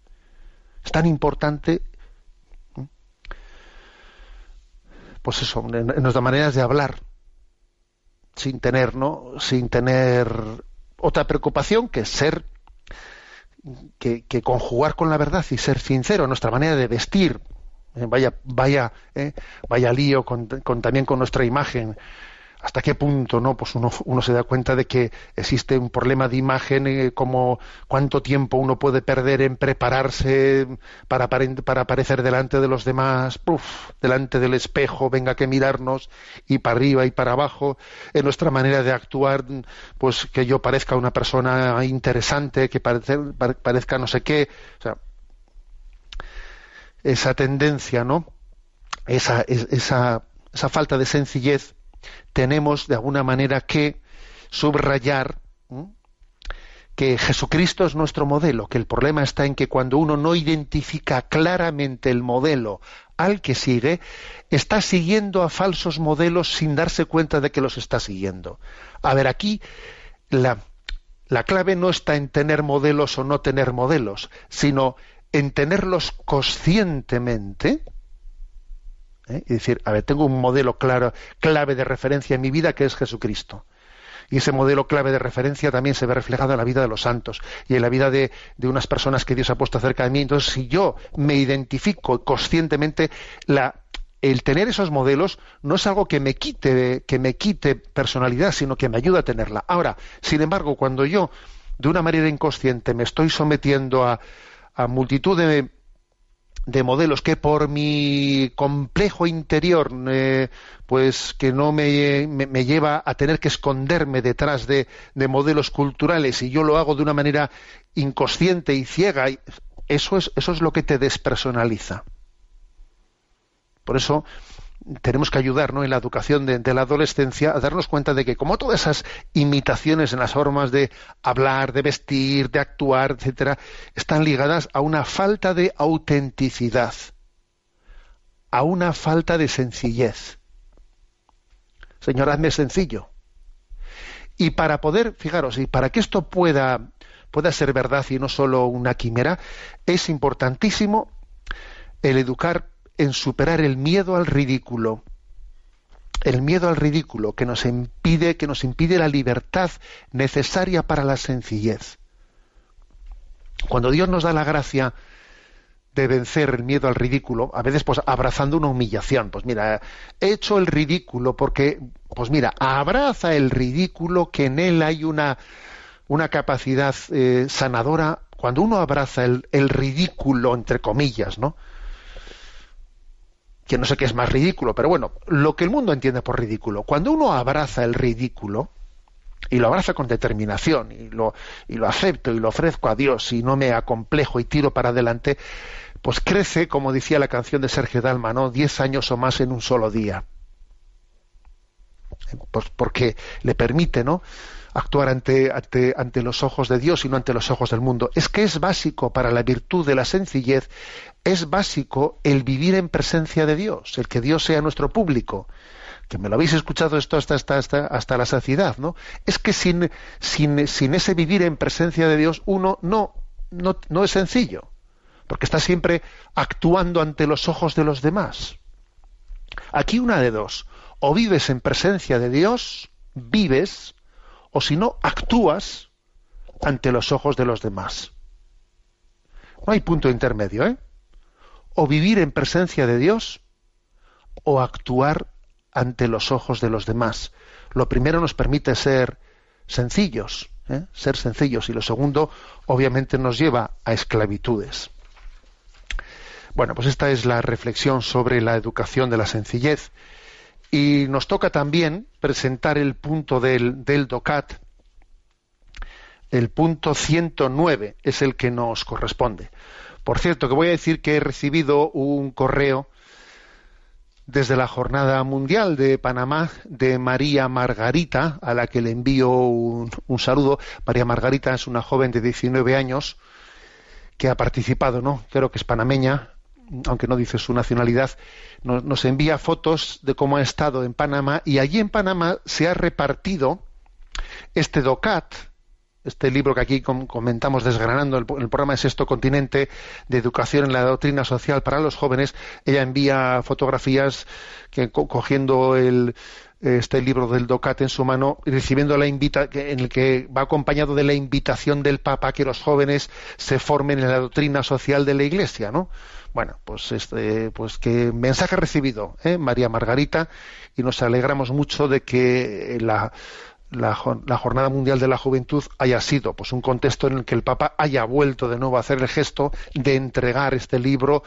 Speaker 1: Es tan importante pues eso en nuestras maneras de hablar sin tener, ¿no? Sin tener otra preocupación que ser, que, que conjugar con la verdad y ser sincero, nuestra manera de vestir. Eh, vaya, vaya, eh, vaya lío con, con- también con nuestra imagen. ¿Hasta qué punto, no? Pues uno, uno se da cuenta de que existe un problema de imagen, eh, como cuánto tiempo uno puede perder en prepararse para, para aparecer delante de los demás, ¡puf! delante del espejo, venga que mirarnos, y para arriba y para abajo, en nuestra manera de actuar, pues que yo parezca una persona interesante, que parece- pare- parezca no sé qué. Esa tendencia, ¿no? Esa, es- esa, esa falta de sencillez tenemos de alguna manera que subrayar que Jesucristo es nuestro modelo, que el problema está en que cuando uno no identifica claramente el modelo al que sigue, está siguiendo a falsos modelos sin darse cuenta de que los está siguiendo. A ver, aquí la, la clave no está en tener modelos o no tener modelos, sino en tenerlos conscientemente, ¿eh? y decir, a ver, tengo un modelo claro, clave de referencia en mi vida que es Jesucristo. Y ese modelo clave de referencia también se ve reflejado en la vida de los santos y en la vida de, de unas personas que Dios ha puesto cerca de mí. Entonces, si yo me identifico conscientemente, el tener esos modelos no es algo que me quite, que me quite personalidad, sino que me ayuda a tenerla. Ahora, sin embargo, cuando yo, de una manera inconsciente, me estoy sometiendo a, a multitud de, de modelos que por mi complejo interior eh, pues que no me, me- lleva a tener que esconderme detrás de, de modelos culturales y yo lo hago de una manera inconsciente y ciega eso es eso es lo que te despersonaliza. Por eso tenemos que ayudar ¿no? en la educación de, de la adolescencia a darnos cuenta de que como todas esas imitaciones en las formas de hablar, de vestir, de actuar, etcétera, están ligadas a una falta de autenticidad, a una falta de sencillez. Señor, hazme sencillo. Y para poder, fijaros, y para que esto pueda, pueda ser verdad y no solo una quimera, es importantísimo el educar en superar el miedo al ridículo. El miedo al ridículo que nos impide, que nos impide la libertad necesaria para la sencillez. Cuando Dios nos da la gracia de vencer el miedo al ridículo, a veces pues abrazando una humillación, pues mira, he hecho el ridículo porque, pues mira, abraza el ridículo que en él hay una, una capacidad eh, sanadora, cuando uno abraza el, el ridículo, entre comillas, ¿no? Que no sé qué es más ridículo, pero bueno, lo que el mundo entiende por ridículo. Cuando uno abraza el ridículo, y lo abraza con determinación, y lo, y lo acepto y lo ofrezco a Dios, y no me acomplejo y tiro para adelante, pues crece, como decía la canción de Sergio Dalma, ¿no? Diez años o más en un solo día. Pues porque le permite, ¿no? Actuar ante, ante, ante los ojos de Dios y no ante los ojos del mundo. Es que es básico para la virtud de la sencillez, es básico el vivir en presencia de Dios, el que Dios sea nuestro público. Que me lo habéis escuchado esto hasta, hasta, hasta, hasta la saciedad, ¿no? Es que sin, sin, sin ese vivir en presencia de Dios uno no, no, no es sencillo, porque está siempre actuando ante los ojos de los demás. Aquí una de dos, o vives en presencia de Dios, vives, o si no, actúas ante los ojos de los demás. No hay punto intermedio, ¿eh? O vivir en presencia de Dios o actuar ante los ojos de los demás. Lo primero nos permite ser sencillos, ¿eh? ser sencillos, y lo segundo, obviamente, nos lleva a esclavitudes. Bueno, pues esta es la reflexión sobre la educación de la sencillez. Y nos toca también presentar el punto del, del DOCAT. El punto 109 es el que nos corresponde. Por cierto, que voy a decir que he recibido un correo desde la Jornada Mundial de Panamá de María Margarita, a la que le envío un, un saludo. María Margarita es una joven de 19 años que ha participado, ¿no? Creo que es panameña, aunque no dice su nacionalidad, nos, envía fotos de cómo ha estado en Panamá y allí en Panamá se ha repartido este DOCAT, este libro que aquí com- comentamos desgranando el, el programa de Sexto Continente de Educación en la Doctrina Social para los Jóvenes, ella envía fotografías que co- cogiendo el este libro del DOCAT en su mano recibiendo la invita en el que va acompañado de la invitación del Papa a que los jóvenes se formen en la doctrina social de la Iglesia, ¿no? Bueno, pues este, pues que mensaje recibido, ¿eh? María Margarita, y nos alegramos mucho de que la la, la Jornada Mundial de la Juventud haya sido pues un contexto en el que el Papa haya vuelto de nuevo a hacer el gesto de entregar este libro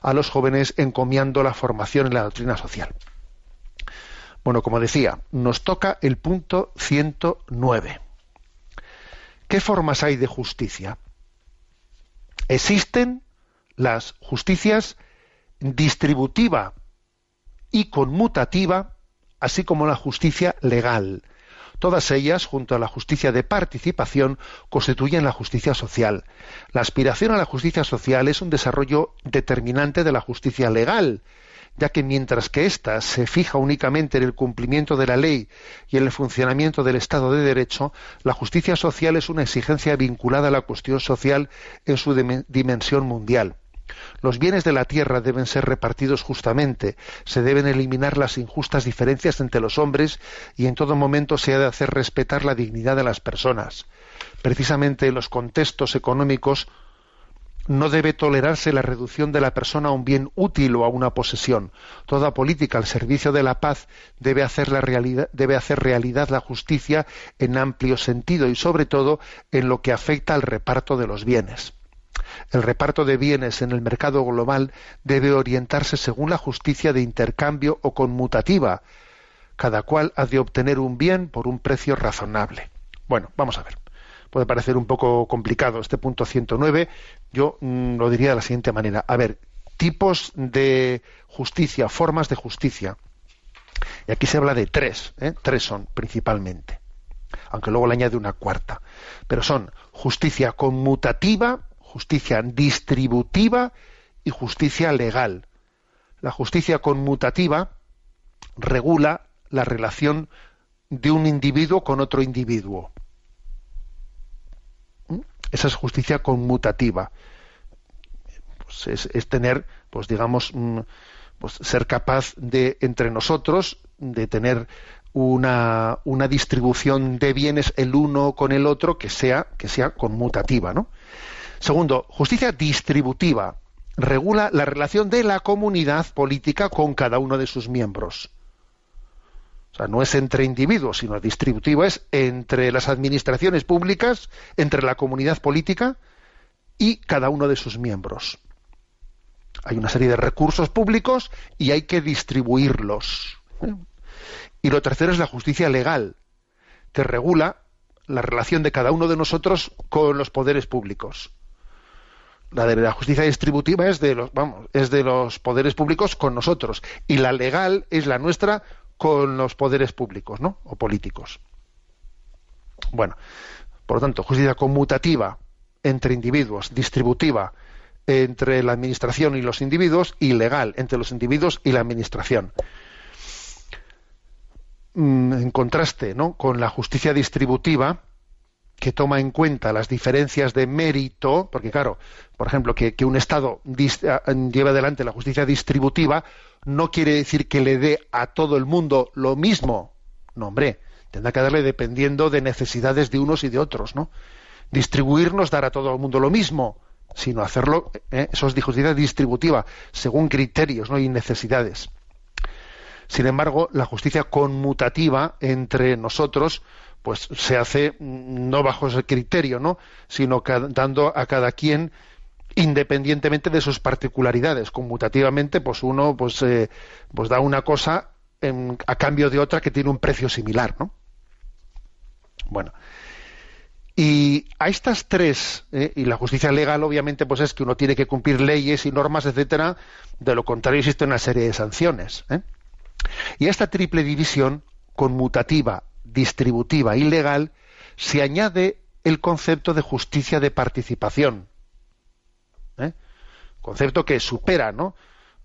Speaker 1: a los jóvenes encomiando la formación en la doctrina social. Bueno, como decía, nos toca el punto 109. ¿Qué formas hay de justicia? Existen las justicias distributiva y conmutativa, así como la justicia legal. Todas ellas, junto a la justicia de participación, constituyen la justicia social. La aspiración a la justicia social es un desarrollo determinante de la justicia legal, ya que mientras que ésta se fija únicamente en el cumplimiento de la ley y en el funcionamiento del Estado de Derecho, la justicia social es una exigencia vinculada a la cuestión social en su dim- dimensión mundial. Los bienes de la tierra deben ser repartidos justamente, se deben eliminar las injustas diferencias entre los hombres y en todo momento se ha de hacer respetar la dignidad de las personas. Precisamente en los contextos económicos no debe tolerarse la reducción de la persona a un bien útil o a una posesión. Toda política al servicio de la paz debe hacer, realidad la justicia en amplio sentido y sobre todo en lo que afecta al reparto de los bienes. El reparto de bienes en el mercado global debe orientarse según la justicia de intercambio o conmutativa. Cada cual ha de obtener un bien por un precio razonable. Bueno, vamos a ver. Puede parecer un poco complicado este punto 109. Yo mm, lo diría de la siguiente manera. A ver, tipos de justicia, formas de justicia. Y aquí se habla de tres, ¿eh? tres son principalmente. Aunque luego le añade una cuarta. Pero son justicia conmutativa, justicia distributiva y justicia legal. La justicia conmutativa regula la relación de un individuo con otro individuo. Esa es justicia conmutativa. Pues es, es tener, pues digamos, mm, pues ser capaz de entre nosotros de tener una, una distribución de bienes el uno con el otro que sea que sea conmutativa, ¿no? Segundo, justicia distributiva regula la relación de la comunidad política con cada uno de sus miembros. Sea, no es entre individuos, sino distributiva es entre las administraciones públicas, entre la comunidad política y cada uno de sus miembros. Hay una serie de recursos públicos y hay que distribuirlos. Y lo tercero es la justicia legal, que regula la relación de cada uno de nosotros con los poderes públicos. La de la justicia distributiva es de los, vamos, es de los poderes públicos con nosotros y la legal es la nuestra con los poderes públicos, ¿no? O políticos. Bueno, por lo tanto, justicia conmutativa entre individuos, distributiva entre la administración y los individuos y legal entre los individuos y la administración. Mm, En contraste, ¿no? Con la justicia distributiva que toma en cuenta las diferencias de mérito, porque claro, por ejemplo, que, un Estado lleve adelante la justicia distributiva no quiere decir que le dé a todo el mundo lo mismo. No, hombre, tendrá que darle dependiendo de necesidades de unos y de otros, ¿no? Distribuirnos, dar a todo el mundo lo mismo, sino hacerlo, ¿eh? eso es justicia distributiva, según criterios ¿no? y necesidades. Sin embargo, la justicia conmutativa entre nosotros, pues se hace mm, no bajo ese criterio, ¿no? sino dando a cada quien independientemente de sus particularidades. Conmutativamente, pues uno pues, eh, pues da una cosa a cambio de otra que tiene un precio similar, ¿no? Bueno. Y a estas tres, ¿eh? y la justicia legal obviamente pues es que uno tiene que cumplir leyes y normas, etcétera, de lo contrario existe una serie de sanciones. ¿eh? Y a esta triple división, conmutativa, distributiva y legal, se añade el concepto de justicia de participación. ¿eh? Concepto que supera ¿no?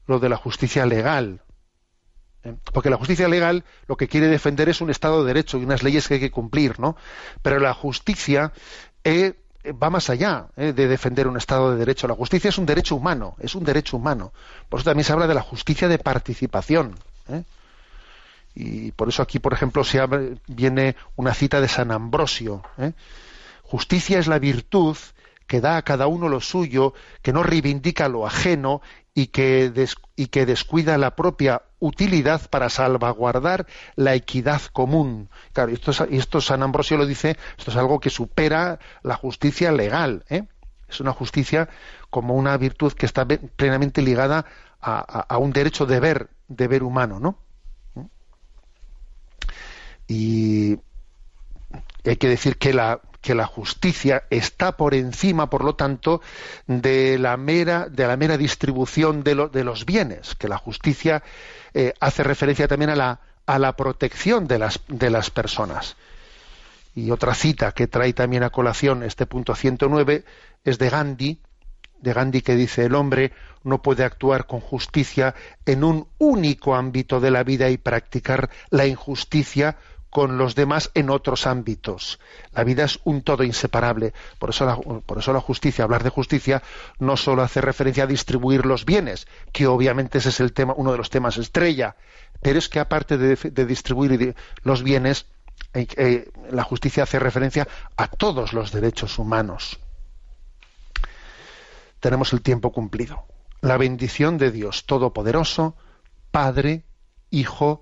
Speaker 1: lo de la justicia legal. ¿eh? Porque la justicia legal lo que quiere defender es un Estado de Derecho y unas leyes que hay que cumplir, ¿no? Pero la justicia eh, va más allá de defender un Estado de Derecho. La justicia es un derecho humano, es un derecho humano. Por eso también se habla de la justicia de participación. Y por eso aquí, por ejemplo, se abre- viene una cita de San Ambrosio. ¿eh? Justicia es la virtud que da a cada uno lo suyo, que no reivindica lo ajeno y que, y que descuida la propia utilidad para salvaguardar la equidad común. Claro, esto, es- esto San Ambrosio lo dice, esto es algo que supera la justicia legal. ¿eh? Es una justicia como una virtud que está plenamente ligada a, a- un derecho de ver, deber humano, ¿no? Y hay que decir que la, que la justicia está por encima, por lo tanto, de la mera, de la mera distribución de, de los bienes, que la justicia eh, hace referencia también a la, a la protección de las, de las personas. Y otra cita que trae también a colación este punto 109 es de Gandhi, de Gandhi que dice el hombre no puede actuar con justicia en un único ámbito de la vida y practicar la injusticia con los demás en otros ámbitos. La vida es un todo inseparable. Por eso la, por eso la justicia, hablar de justicia, no solo hace referencia a distribuir los bienes, que obviamente ese es el tema, uno de los temas estrella, pero es que aparte de, distribuir di- los bienes, eh, eh, la justicia hace referencia a todos los derechos humanos tenemos el tiempo cumplido. La bendición de Dios Todopoderoso, Padre, Hijo